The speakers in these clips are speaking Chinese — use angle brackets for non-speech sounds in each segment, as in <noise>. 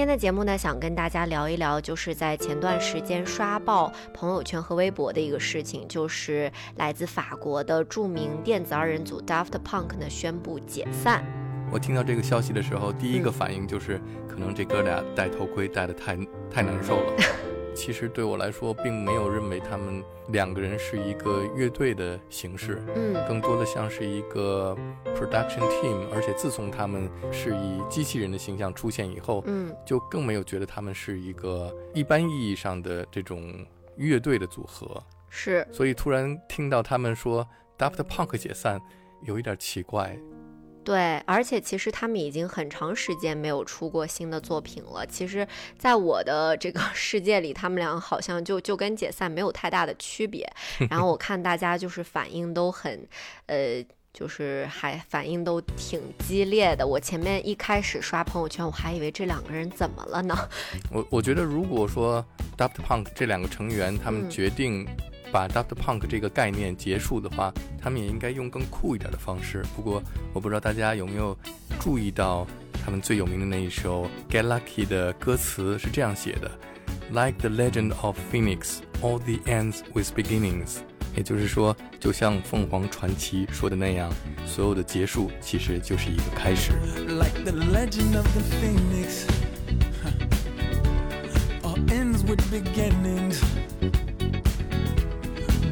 今天的节目呢，想跟大家聊一聊，就是在前段时间刷爆朋友圈和微博的一个事情，就是来自法国的著名电子二人组 Daft Punk 呢宣布解散。我听到这个消息的时候，第一个反应就是，可能这哥俩戴头盔戴的太太难受了。其实对我来说，并没有认为他们两个人是一个乐队的形式，嗯，更多的像是一个 production team。而且自从他们是以机器人的形象出现以后，嗯，就更没有觉得他们是一个一般意义上的这种乐队的组合。是，所以突然听到他们说 Daft Punk 解散，有一点奇怪。对，而且其实他们已经很长时间没有出过新的作品了。其实，在我的这个 <laughs> 世界里，他们俩好像就就跟解散没有太大的区别。<laughs> 然后我看大家就是反应都很，呃，就是还反应都挺激烈的。我前面一开始刷朋友圈，我还以为这两个人怎么了呢？<laughs> 我我觉得，如果说 Daft Punk 这两个成员他们决定。把 Daft Punk 这个概念结束的话，他们也应该用更酷一点的方式。不过，我不知道大家有没有注意到他们最有名的那一首《Get Lucky》的歌词是这样写的：“Like the legend of Phoenix, all the ends with beginnings。”也就是说，就像凤凰传奇说的那样，所有的结束其实就是一个开始。Like the legend of the phoenix, all ends with beginnings.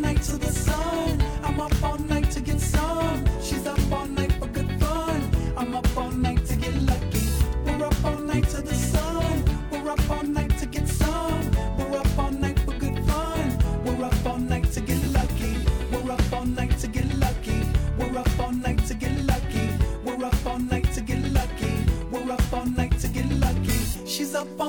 Night to the sun. I'm up all night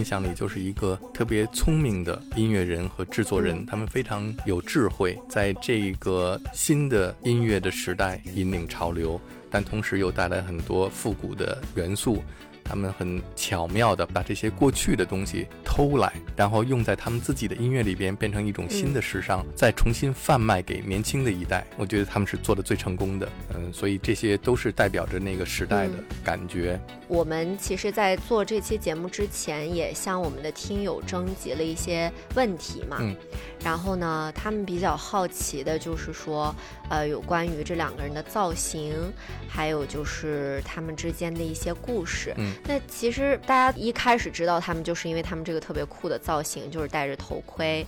印象里就是一个特别聪明的音乐人和制作人，他们非常有智慧，在这个新的音乐的时代引领潮流，但同时又带来很多复古的元素。他们很巧妙的把这些过去的东西偷来，然后用在他们自己的音乐里边，变成一种新的时尚，再重新贩卖给年轻的一代。我觉得他们是做的最成功的，嗯，所以这些都是代表着那个时代的感觉。我们其实，在做这期节目之前，也向我们的听友征集了一些问题嘛。嗯。然后呢，他们比较好奇的就是说，呃，有关于这两个人的造型，还有就是他们之间的一些故事。嗯。那其实大家一开始知道他们，就是因为他们这个特别酷的造型，就是戴着头盔。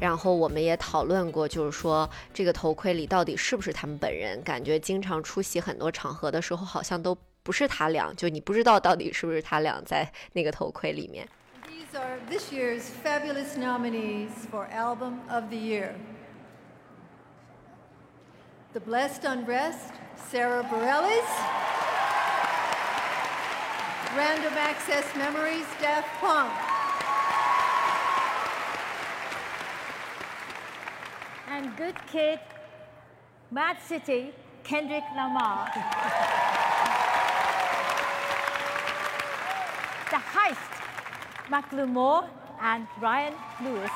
然后我们也讨论过，就是说这个头盔里到底是不是他们本人？感觉经常出席很多场合的时候，好像都不是他俩，就你不知道到底是不是他俩在那个头盔里面。These are this year's fabulous nominees for Album of the Year. The Blessed Unrest, Sarah Bareilles. Random Access Memories, Daft Punk. and Good Kid, Mad City, Kendrick Lamar. the Heist, Macklemore and Ryan Lewis.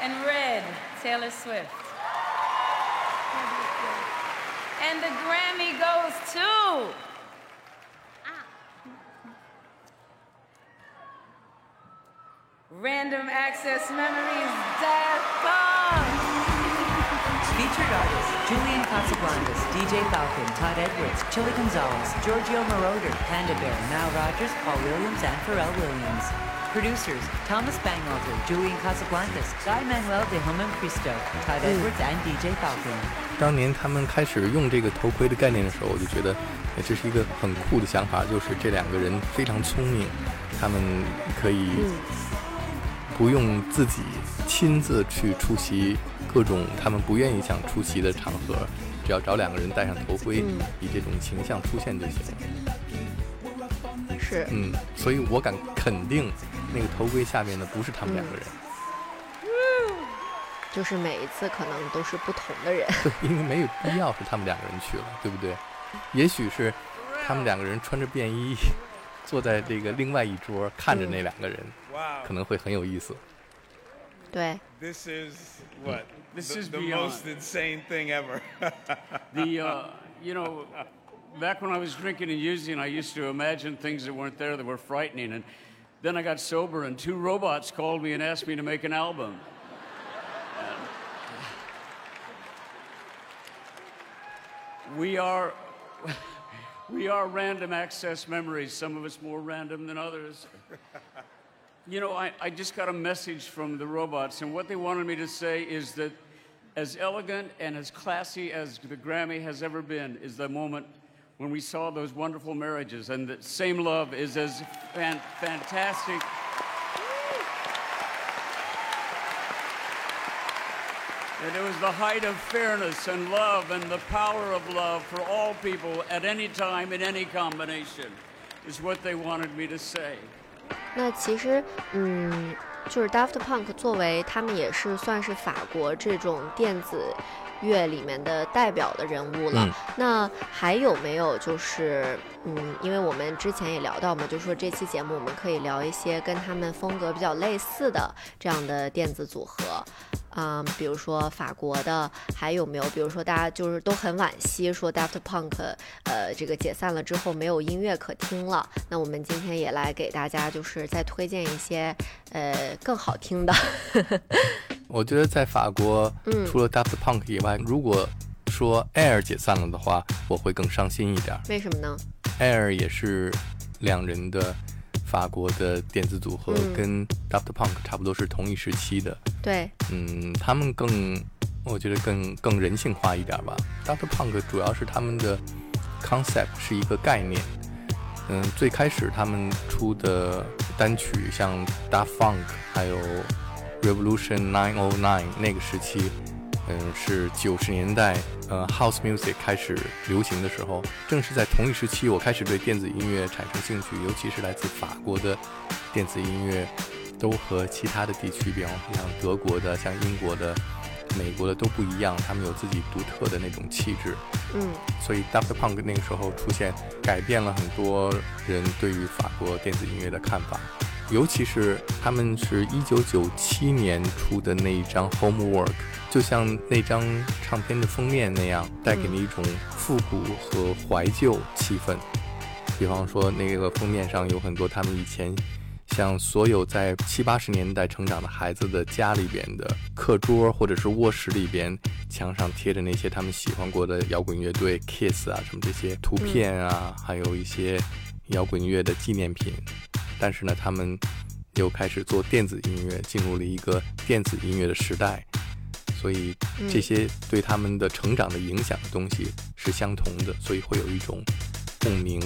And red, Taylor Swift. And the Grammy goes to. Random Access Memories, Punk. Featured artists Julian Casablancas, DJ Falcon, Todd Edwards, Chili Gonzalez, Giorgio Moroder, Panda Bear, Mal Rogers, Paul Williams, and Pharrell Williams. Producers Thomas Bangalter, Julian Casablancas, Guy Manuel de Homem Cristo, Todd Edwards, and DJ Falcon. 当年他们开始用这个头盔的概念的时候，我就觉得，哎这是一个很酷的想法，就是这两个人非常聪明，他们可以不用自己亲自去出席各种他们不愿意想出席的场合，只要找两个人戴上头盔，以这种形象出现就行了。是，嗯，所以我敢肯定，那个头盔下面的不是他们两个人，就是每一次可能都是不同的人。对，因为没有必要是他们两个人去了，对不对？也许是他们两个人穿着便衣，坐在这个另外一桌看着那两个人.可能会很有意思。对，This is what? This is the most insane thing ever. The, uh, you know, back when I was drinking and using, I used to imagine things that weren't there that were frightening. And then I got sober, and two robots called me and asked me to make an album. We are. <laughs> We are random access memories, some of us more random than others. You know, I, I just got a message from the robots, and what they wanted me to say is that as elegant and as classy as the Grammy has ever been is the moment when we saw those wonderful marriages, and the same love is as fan- fantastic. And it was the height of fairness and love and the power of love for all people at any time in any combination, is what they wanted me to say. 那其实，嗯，就是 Daft Punk 作为他们也是算是法国这种电子 乐里面的代表的人物了。嗯那还有没有就是，嗯，因为我们之前也聊到嘛，就说这期节目我们可以聊一些跟他们风格比较类似的这样的电子组合。嗯，比如说法国的，还有没有？比如说大家就是都很惋惜，说 Daft Punk，呃，这个解散了之后没有音乐可听了。那我们今天也来给大家就是再推荐一些，呃，更好听的。<laughs> 我觉得在法国，嗯除了 Daft Punk 以外，如果说 Air 解散了的话，我会更伤心一点儿。为什么呢？Air 也是两人的法国的电子组合，嗯跟 Daft Punk 差不多是同一时期的。对，嗯，他们更，我觉得更更人性化一点吧。Daft Punk 主要是他们的 concept 是一个概念。嗯，最开始他们出的单曲，像 Daft Funk，还有 Revolution 909那个时期，嗯，是九十年代，呃，House Music 开始流行的时候，正是在同一时期，我开始对电子音乐产生兴趣，尤其是来自法国的电子音乐，都和其他的地区，比方说像德国的、像英国的、美国的都不一样，他们有自己独特的那种气质。嗯所以 Daft Punk 那个时候出现，改变了很多人对于法国电子音乐的看法。尤其是他们是一九九七年出的那一张 Homework，就像那张唱片的封面那样，带给你一种复古和怀旧气氛。比方说，那个封面上有很多他们以前像所有在七八十年代成长的孩子的家里边的课桌或者是卧室里边墙上贴着那些他们喜欢过的摇滚乐队 Kiss 啊什么这些图片啊，还有一些摇滚乐的纪念品。但是呢，他们又开始做电子音乐，进入了一个电子音乐的时代，所以这些对他们的成长的影响的东西是相同的，所以会有一种共鸣。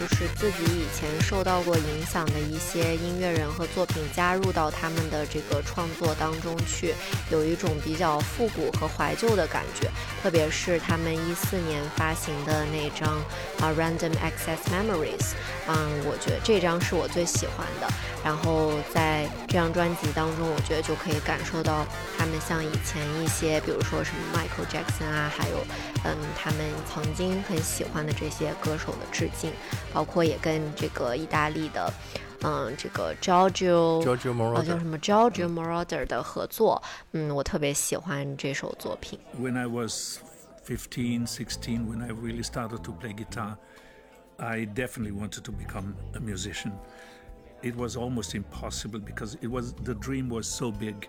就是自己前受到过影响的一些音乐人和作品加入到他们的这个创作当中去，有一种比较复古和怀旧的感觉。特别是他们一四年发行的那张啊《Random Access Memories》，嗯，我觉得这张是我最喜欢的。然后在这张专辑当中，我觉得就可以感受到他们像以前一些，比如说什么 Michael Jackson 啊，还有嗯他们曾经很喜欢的这些歌手的致敬，包括也跟这个意大利的。嗯，这个 Giorgio Giorgio 哦叫 Moroder 什么 Giorgio Moroder 的合作，嗯，我特别喜欢这首作品。 When I was 15, 16, when I really started to play guitar, I definitely wanted to become a musician. It was almost impossible because it was the dream was so big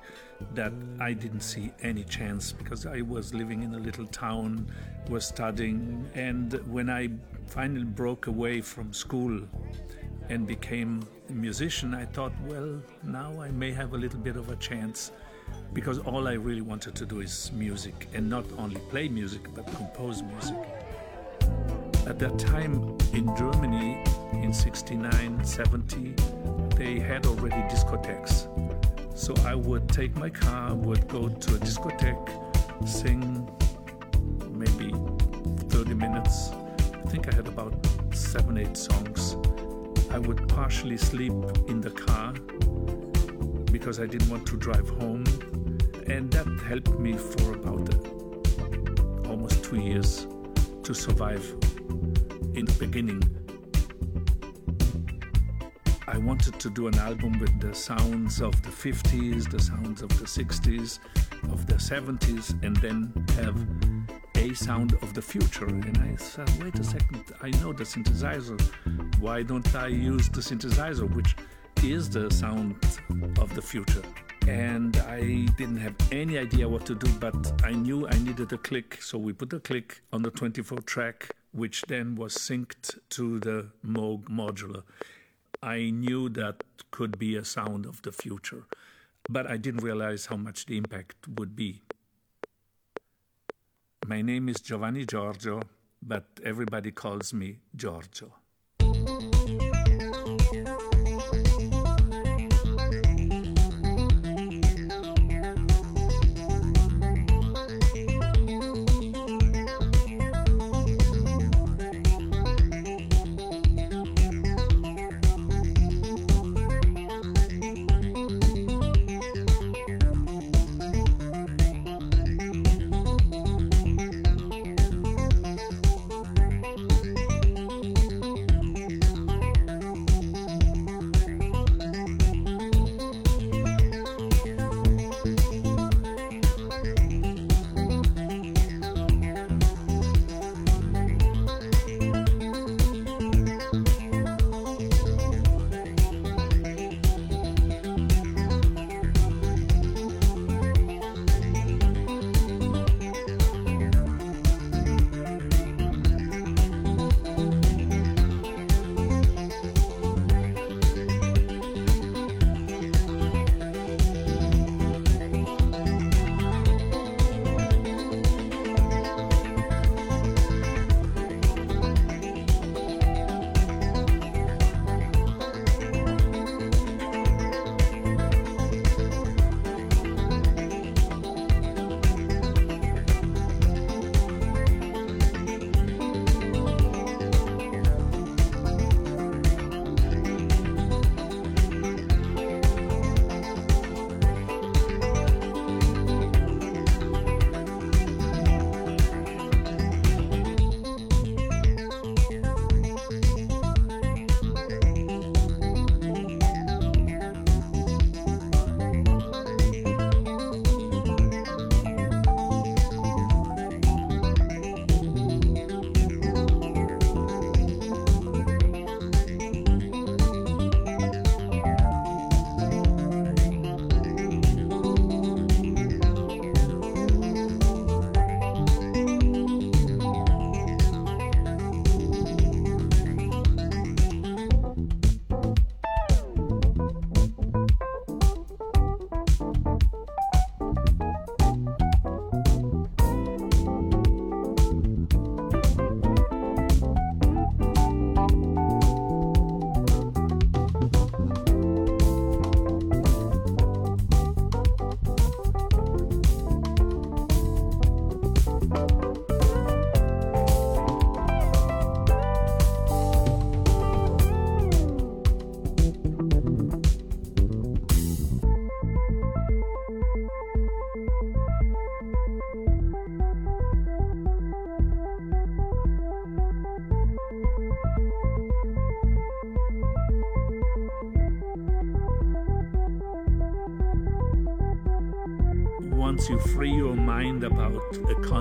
that I didn't see any chance because I was living in a little town, was studying, and when I finally broke away from school and became a musician, I thought, well, now I may have a little bit of a chance because all I really wanted to do is music and not only play music but compose music. At that time in Germany in 69, 70, they had already discotheques. So I would take my car, would go to a discotheque, sing maybe 30 minutes. I think I had about seven, eight songs. I would partially sleep in the car because I didn't want to drive home. And that helped me for about almost two years to survive in the beginning. I wanted to do an album with the sounds of the 50s, the sounds of the 60s, of the 70s, and then have a sound of the future. And I said, wait a second, I know the synthesizer. Why don't I use the synthesizer, which is the sound of the future? And I didn't have any idea what to do, but I knew I needed a click. So we put a click on the 24 track, which then was synced to the Moog modular. I knew that could be a sound of the future, but I didn't realize how much the impact would be. My name is Giovanni Giorgio, but everybody calls me Giorgio.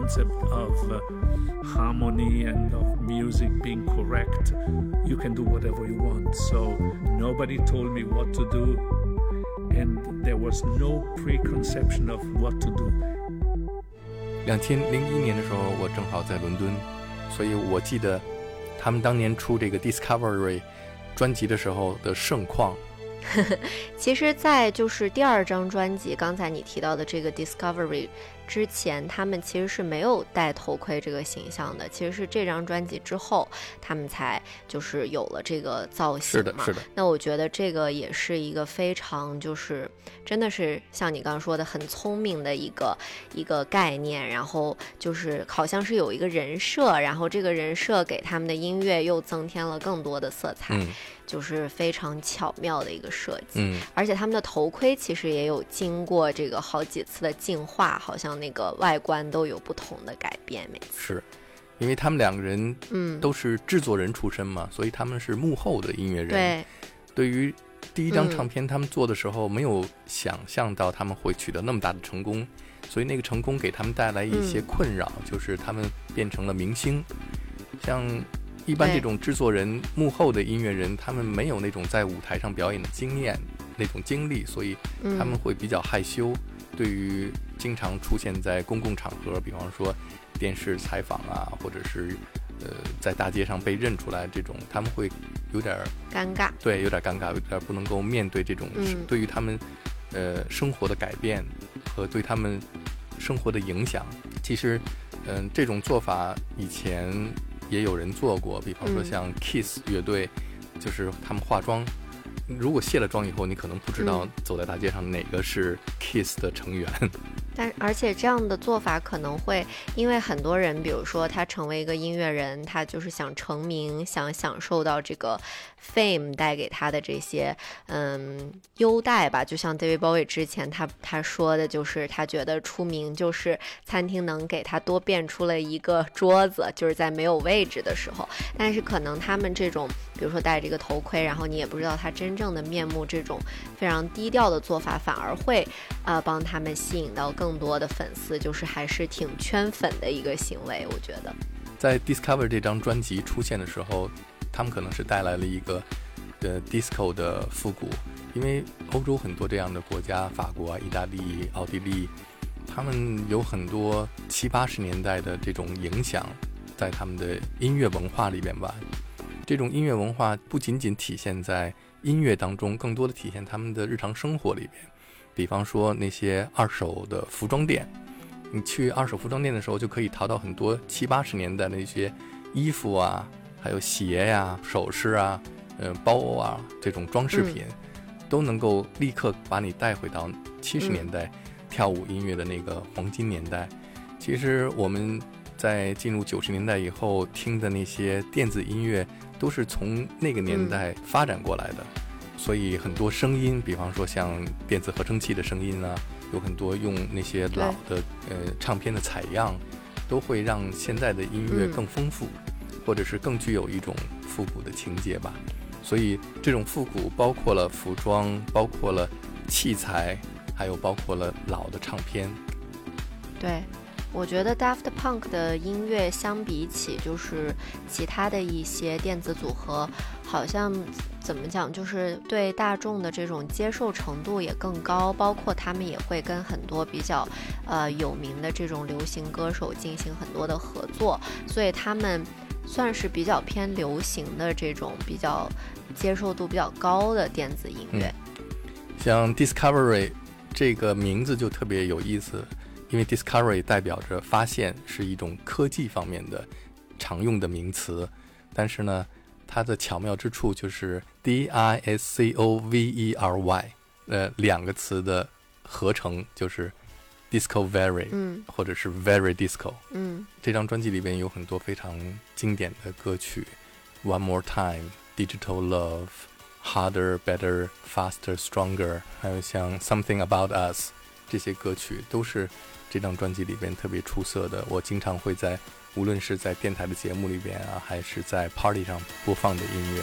concept of uh, harmony and of music being correct, you can do whatever you want. So nobody told me what to do, and there was no preconception of what to do. 两千零一年的时候，我正好在伦敦，所以我记得他们当年出这个 <laughs> Discovery 专辑的时候的盛况。其实，在就是第二张专辑，刚才你提到的这个 Discovery 之前，他们其实是没有戴头盔这个形象的。其实是这张专辑之后，他们才就是有了这个造型是的，是的。那我觉得这个也是一个非常就是真的是像你刚刚说的很聪明的一个一个概念。然后就是好像是有一个人设，然后这个人设给他们的音乐又增添了更多的色彩。嗯。就是非常巧妙的一个设计，嗯，而且他们的头盔其实也有经过这个好几次的进化，好像那个外观都有不同的改变。每次是，因为他们两个人，嗯，都是制作人出身嘛，所以他们是幕后的音乐人。对，对于第一张唱片，他们做的时候没有想象到他们会取得那么大的成功，所以那个成功给他们带来一些困扰，就是他们变成了明星，像。一般这种制作人、幕后的音乐人，他们没有那种在舞台上表演的经验、那种经历，所以他们会比较害羞。对于经常出现在公共场合，比方说电视采访啊，或者是呃在大街上被认出来这种，他们会有点尴尬。对，有点尴尬，有点不能够面对这种对于他们呃生活的改变和对他们生活的影响。其实，嗯，这种做法以前。也有人做过，比方说像 Kiss 乐队，就是他们化妆，如果卸了妆以后，你可能不知道走在大街上哪个是 Kiss 的成员。但而且这样的做法可能会，因为很多人，比如说他成为一个音乐人，他就是想成名，想享受到这个 fame 带给他的这些嗯优待吧。就像 David Bowie 之前他他说的，就是他觉得出名就是餐厅能给他多变出了一个桌子，就是在没有位置的时候。但是可能他们这种，比如说戴这个头盔，然后你也不知道他真正的面目，这种非常低调的做法，反而会呃帮他们吸引到。更多的粉丝就是还是挺圈粉的一个行为，我觉得。在 Discover 这张专辑出现的时候，他们可能是带来了一个呃 disco 的复古，因为欧洲很多这样的国家，法国啊、意大利、奥地利，他们有很多七八十年代的这种影响，在他们的音乐文化里边吧。这种音乐文化不仅仅体现在音乐当中，更多的体现他们的日常生活里边。比方说那些二手的服装店，你去二手服装店的时候，就可以淘到很多七八十年代的那些衣服啊，还有鞋呀、首饰啊、嗯包啊这种装饰品，都能够立刻把你带回到七十年代跳舞音乐的那个黄金年代。其实我们在进入九十年代以后听的那些电子音乐，都是从那个年代发展过来的。所以很多声音，比方说像电子合成器的声音啊，有很多用那些老的呃唱片的采样，都会让现在的音乐更丰富，或者是更具有一种复古的情节吧。所以这种复古包括了服装，包括了器材，还有包括了老的唱片。对。我觉得 Daft Punk 的音乐相比起就是其他的一些电子组合，好像怎么讲，就是对大众的这种接受程度也更高。包括他们也会跟很多比较呃有名的这种流行歌手进行很多的合作，所以他们算是比较偏流行的这种比较接受度比较高的电子音乐。像 Discovery 这个名字就特别有意思。因为 discovery 代表着发现，是一种科技方面的常用的名词，但是呢，它的巧妙之处就是 d i s c o v e r y，呃，两个词的合成就是 discovery，嗯，或者是 very disco，嗯，这张专辑里边有很多非常经典的歌曲，One More Time，Digital Love，Harder，Better，Faster，Stronger，还有像 Something About Us，这些歌曲都是。这张专辑里边特别出色的，我经常会在无论是在电台的节目里边啊，还是在 party 上播放的音乐。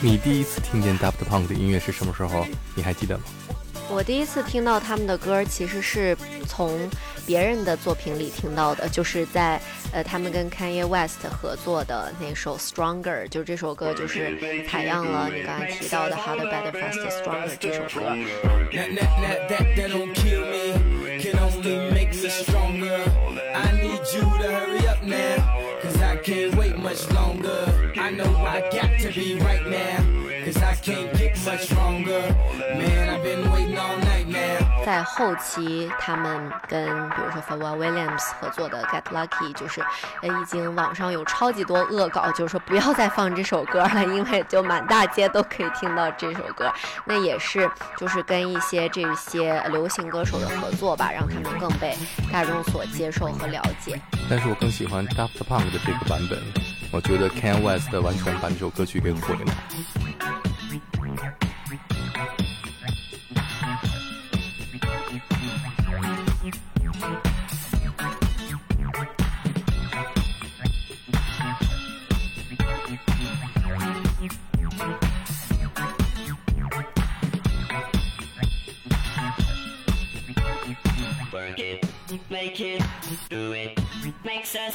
你第一次听见 Daft Punk 的音乐是什么时候？你还记得吗？我第一次听到他们的歌，其实是从别人的作品里听到的，就是在呃他们跟 Kanye West 合作的那首 Stronger，就是这首歌就是采样了你刚才提到的 Harder, Better, Faster, Stronger 这首歌。To be right now, cause I can't get much stronger. Man, I've been waiting all night now. 在后期，他们跟比如说 Pharrell Williams 合作的《Get Lucky》，就是呃，已经网上有超级多恶搞，就是说不要再放这首歌了，因为就满大街都可以听到这首歌。那也是就是跟一些这些流行歌手的合作吧，让他们更被大众所接受和了解。但是我更喜欢 Daft Punk 的这个版本，我觉得 Ken West 完全把这首歌曲给毁了。Make it, do it, makes us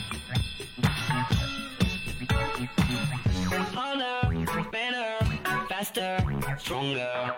stronger.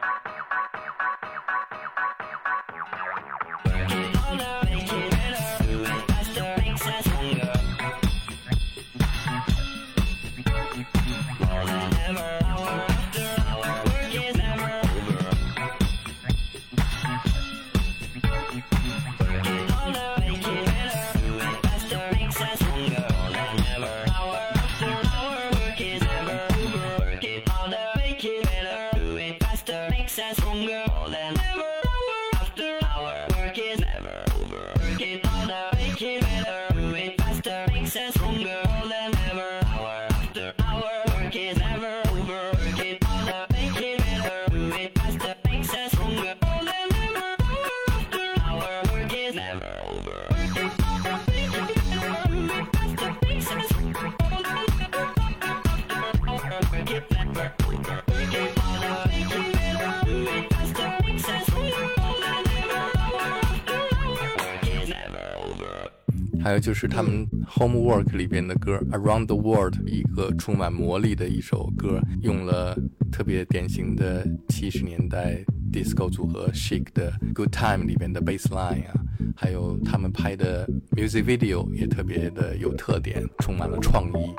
有就是他们 Homework 里边的歌 Around the World，一个充满魔力的一首歌，用了特别典型的七十年代 disco 组合 Shake 的 Good Time 里边的 bass line 啊，还有他们拍的 music video 也特别的有特点，充满了创意。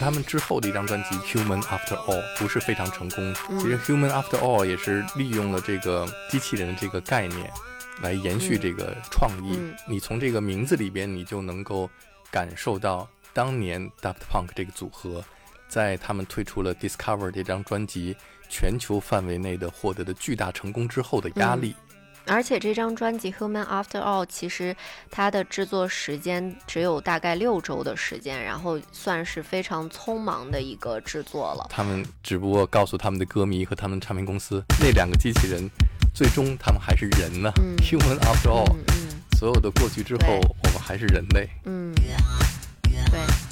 他们之后的一张专辑《Human After All》不是非常成功。其实《Human After All》也是利用了这个机器人的这个概念，来延续这个创意。嗯你从这个名字里边，你就能够感受到当年 Daft Punk 这个组合，在他们推出了《Discover》这张专辑全球范围内的获得的巨大成功之后的压力。而且这张专辑《Human After All》其实它的制作时间只有大概六周的时间，然后算是非常匆忙的一个制作了。他们只不过告诉他们的歌迷和他们唱片公司，那两个机器人，最终他们还是人呢。<laughs> 嗯 Human After All，、嗯所有的过去之后，我们还是人类。嗯，对。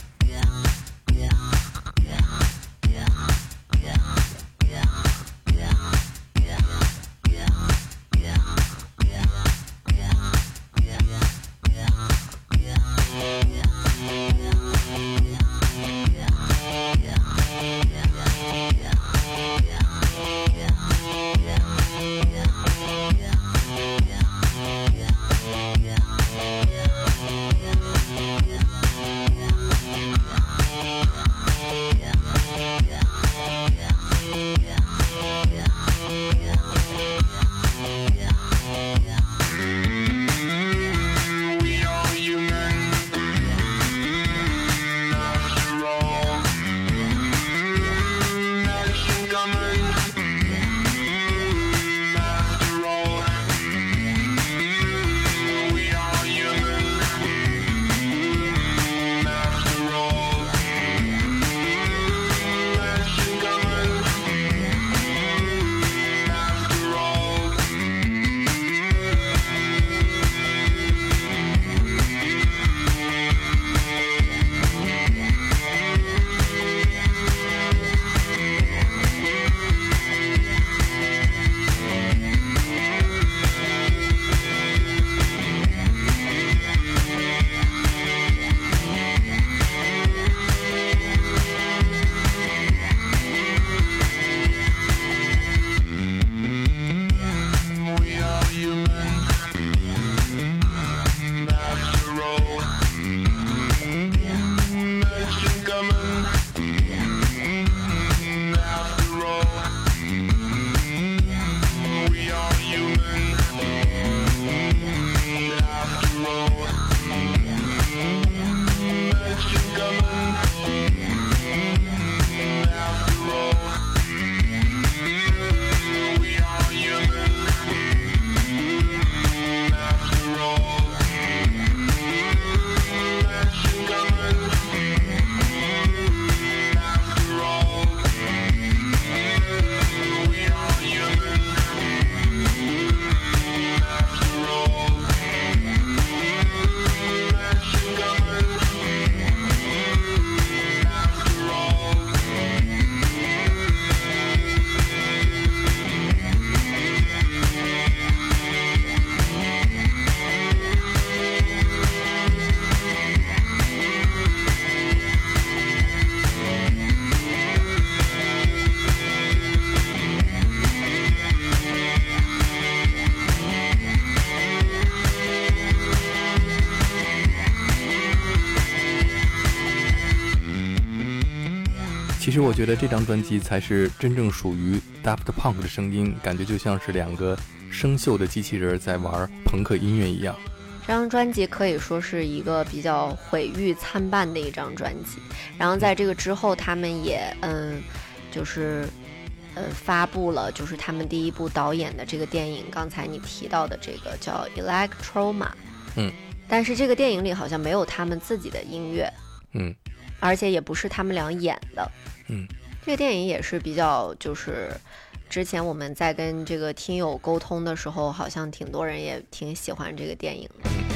我觉得这张专辑才是真正属于 Daft Punk 的声音，感觉就像是两个生锈的机器人在玩朋克音乐一样。这张专辑可以说是一个比较毁誉参半的一张专辑。然后在这个之后，他们也嗯，就是呃发布了就是他们第一部导演的这个电影，刚才你提到的这个叫《Electroma》。嗯。但是这个电影里好像没有他们自己的音乐。嗯。而且也不是他们俩演的。嗯。这个电影也是比较就是。之前我们在跟这个听友沟通的时候，好像挺多人也挺喜欢这个电影的。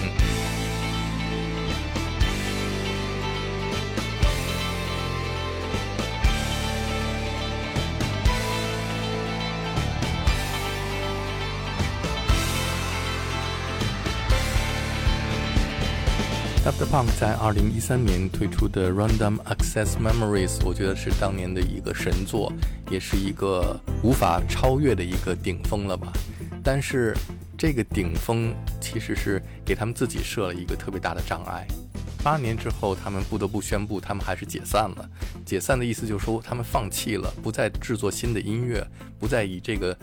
Daft Punk 在二零一三年推出的 Random Access Memories，我觉得是当年的一个神作，也是一个无法超越的一个顶峰了吧。但是这个顶峰其实是给他们自己设了一个特别大的障碍。八年之后，他们不得不宣布，他们还是解散了。解散的意思就是说，他们放弃了，不再制作新的音乐，不再以这个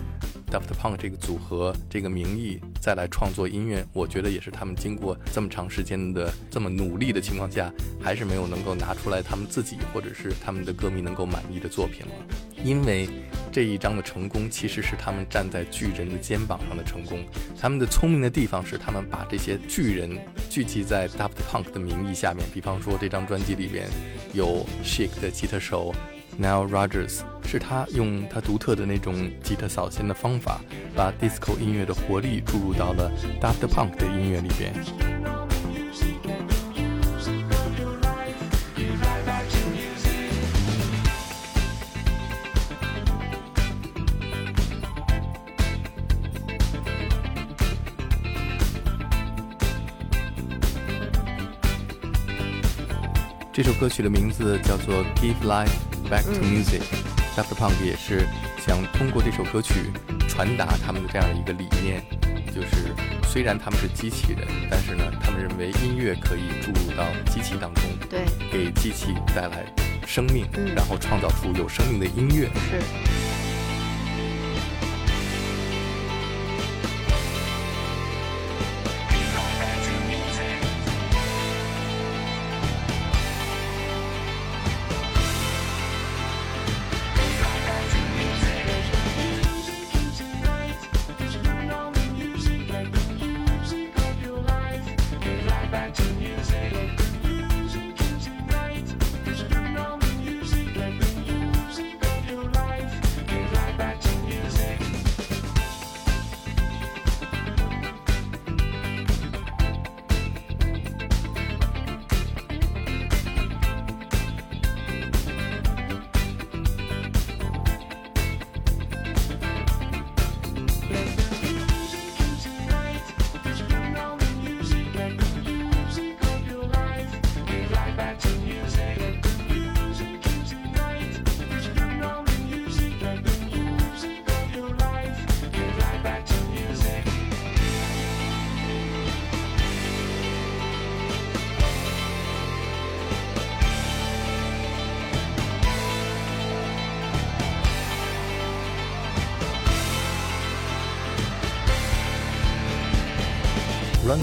Daft Punk 这个组合这个名义再来创作音乐。我觉得也是他们经过这么长时间的这么努力的情况下，还是没有能够拿出来他们自己或者是他们的歌迷能够满意的作品了。因为这一张的成功，其实是他们站在巨人的肩膀上的成功。他们的聪明的地方是，他们把这些巨人聚集在 Daft Punk 的名义下面。比方说，这张专辑里边有 Shake 的吉他手 Nile Rogers 是他用他独特的那种吉他扫弦的方法，把 disco 音乐的活力注入到了 Daft Punk 的音乐里边。这首歌曲的名字叫做《Give Life Back to Music》。Daft Punk 也是想通过这首歌曲传达他们的这样一个理念，就是虽然他们是机器人，但是呢，他们认为音乐可以注入到机器当中，对，给机器带来生命，嗯然后创造出有生命的音乐。是。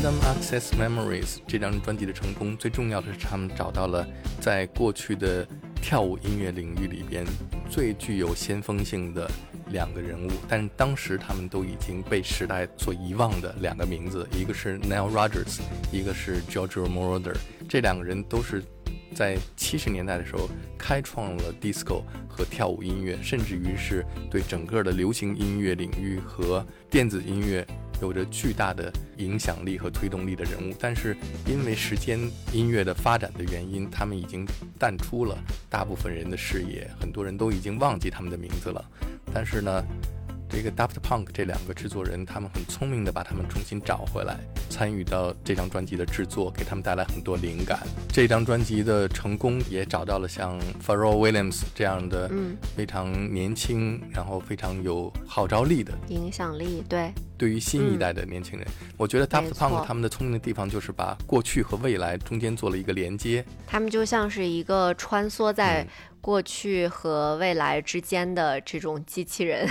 Sam Access Memories 这张专辑的成功，最重要的是他们找到了在过去的跳舞音乐领域里边最具有先锋性的两个人物，但是当时他们都已经被时代所遗忘的两个名字，一个是 Neil Rogers，一个是 Giorgio Moroder。这两个人都是在七十年代的时候开创了 disco 和跳舞音乐，甚至于是对整个的流行音乐领域和电子音乐有着巨大的影响力和推动力的人物。但是因为时间音乐的发展的原因，他们已经淡出了大部分人的视野，很多人都已经忘记他们的名字了。但是呢，这个 Daft Punk 这两个制作人，他们很聪明的把他们重新找回来，参与到这张专辑的制作，给他们带来很多灵感。这张专辑的成功也找到了像 Pharrell Williams 这样的嗯非常年轻，然后非常有号召力的。影响力，对，对于新一代的年轻人，我觉得 Daft Punk 他们的聪明的地方就是把过去和未来中间做了一个连接。他们就像是一个穿梭在过去和未来之间的这种机器人，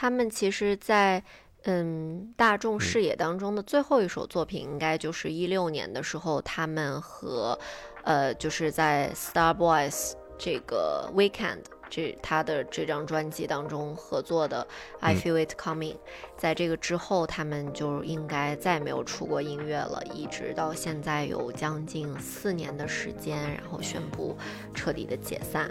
他们其实在，嗯大众视野当中的最后一首作品，应该就是一六年的时候，他们和呃就是在 Star Boys 这个 Weekend 这他的这张专辑当中合作的 I 嗯。Feel It Coming，、在这个之后，他们就应该再也没有出过音乐了，一直到现在有将近四年的时间，然后宣布彻底的解散。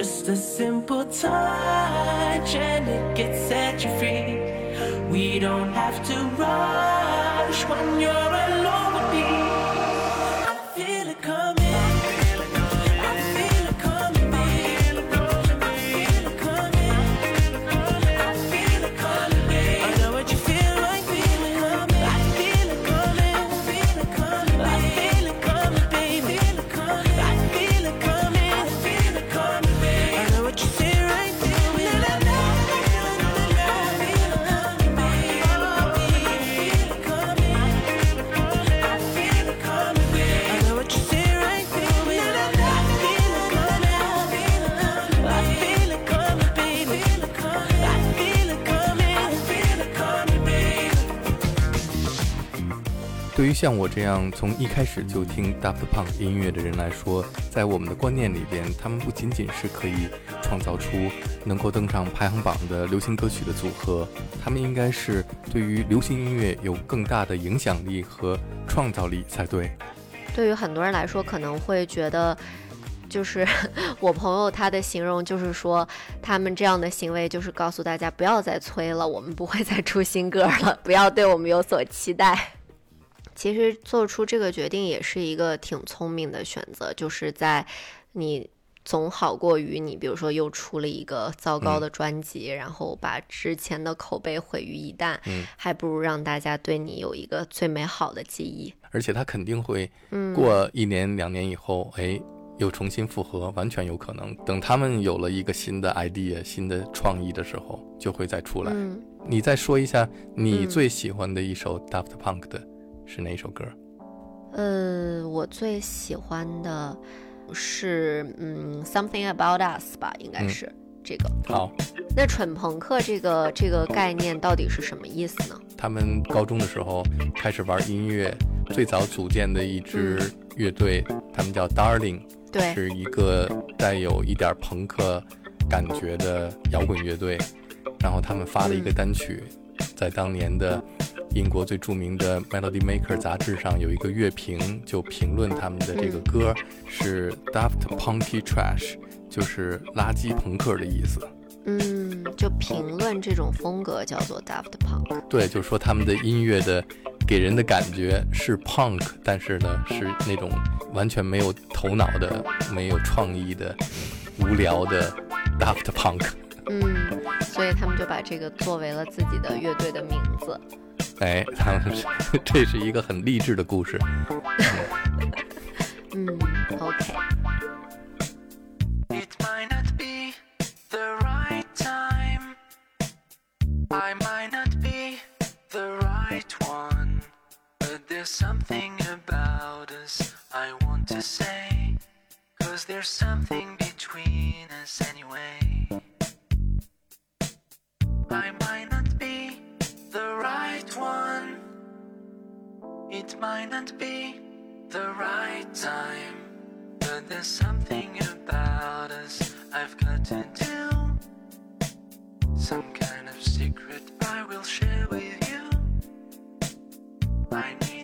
Just a simple touch and it can 于像我这样从一开始就听 Daft Punk 音乐的人来说，在我们的观念里边，他们不仅仅是可以创造出能够登上排行榜的流行歌曲的组合，他们应该是对于流行音乐有更大的影响力和创造力才对。对于很多人来说，可能会觉得，就是 <laughs> 我朋友他的形容就是说，他们这样的行为就是告诉大家不要再催了，我们不会再出新歌了，不要对我们有所期待。其实做出这个决定也是一个挺聪明的选择，就是在你总好过于你，比如说又出了一个糟糕的专辑，然后把之前的口碑毁于一旦，嗯还不如让大家对你有一个最美好的记忆。而且他肯定会嗯过一年两年以后，哎，又重新复合，完全有可能。等他们有了一个新的 idea、新的创意的时候，就会再出来。嗯你再说一下你嗯最喜欢的一首 Daft Punk 的是哪一首歌？呃，我最喜欢的是嗯，Something About Us 吧，应该嗯是、这个。好，那蠢朋克这个这个概念到底是什么意思呢？他们高中的时候开始玩音乐，最早组建的一支乐队，他们叫 Darling，对是一个带有一点朋克感觉的摇滚乐队。然后他们发了一个单曲，在当年的英国最著名的 Melody Maker 杂志上有一个乐评，就评论他们的这个歌是 Daft Punky Trash，就是垃圾朋克的意思。嗯，就评论这种风格叫做 Daft Punk。对，就说他们的音乐的给人的感觉是 punk，但是呢是那种完全没有头脑的、没有创意的、无聊的 Daft Punk。嗯，所以他们就把这个作为了自己的乐队的名字。哎，他们这是一个很励志的故事。嗯，OK。It might not be the right time. I might not right one. It might not be the right time. But there's something about us I've got to do. Some kind of secret I will share with you. I need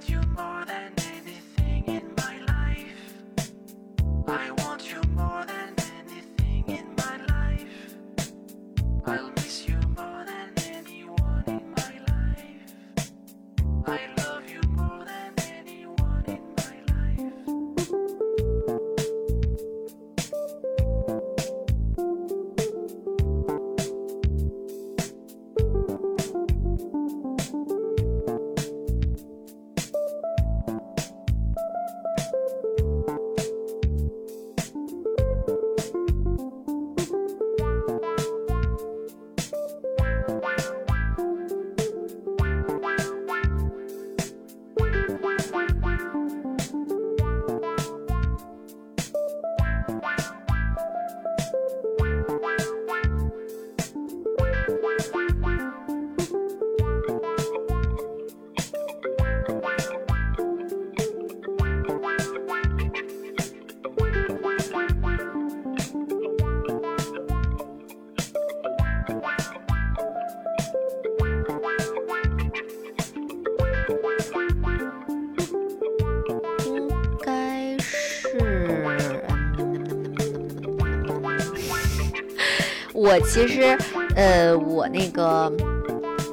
我其实，呃，我那个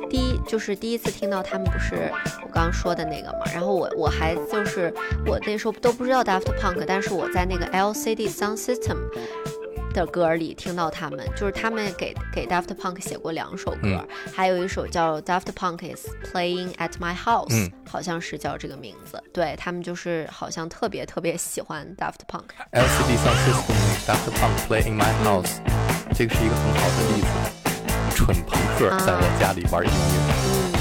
第一就是第一次听到他们不是我刚刚说的那个嘛，然后我我还就是我那时候都不知道 Daft Punk，但是我在那个 LCD Sound System 的歌里听到他们，就是他们给给 Daft Punk 写过两首歌，嗯还有一首叫 Daft Punk is Playing at My House，、嗯好像是叫这个名字。对他们就是好像特别特别喜欢 Daft Punk。LCD Sound System Daft Punk Play in My House，这个是一个很好的例子。蠢朋克在我家里玩音乐，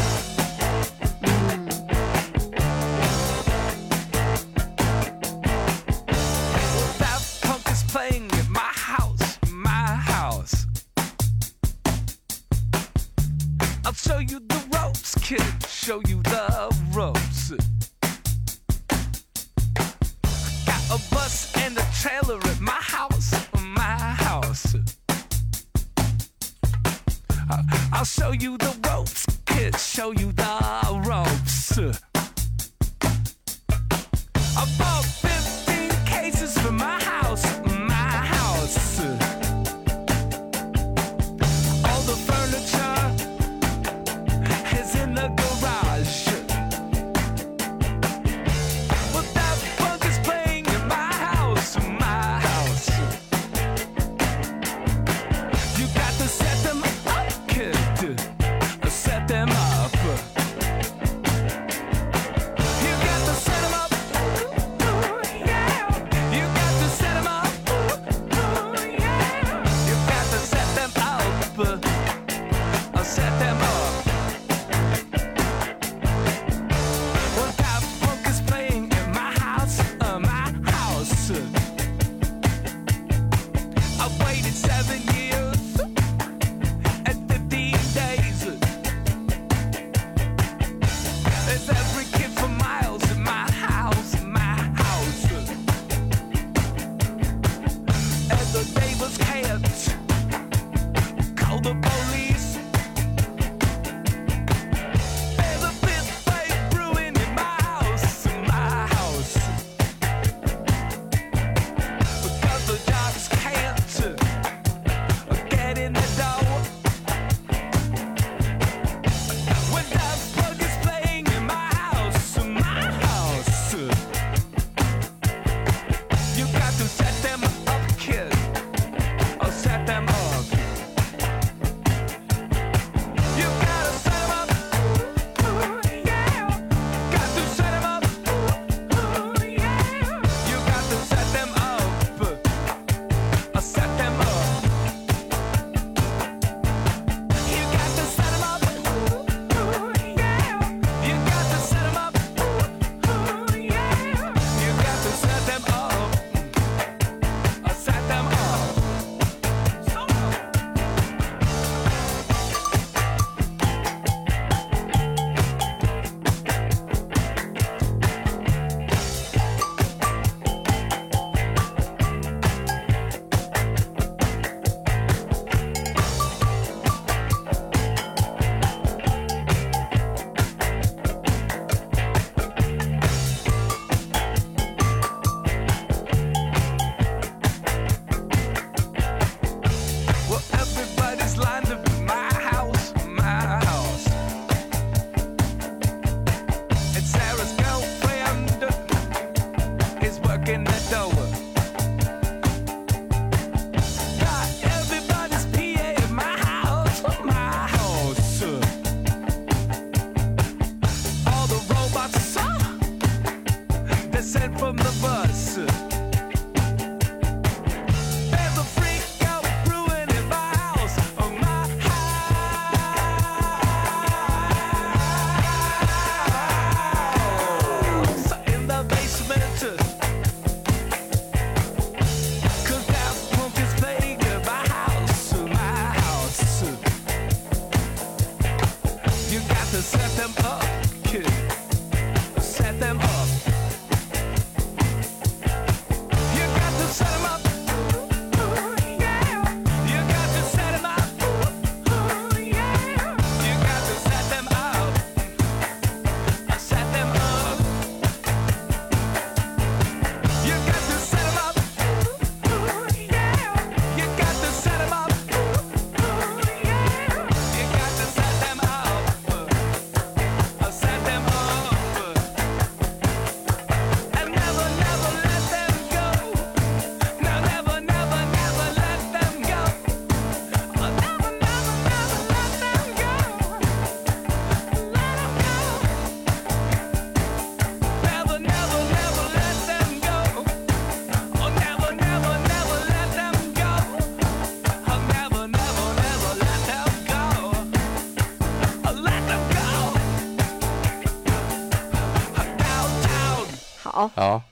好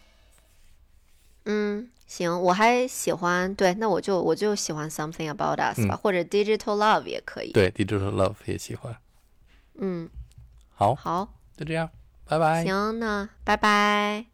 嗯行我还喜欢对那我就我就喜欢 something about us 吧或者 digital love 也可以对 digital love 也喜欢嗯好好就这样拜拜行那拜拜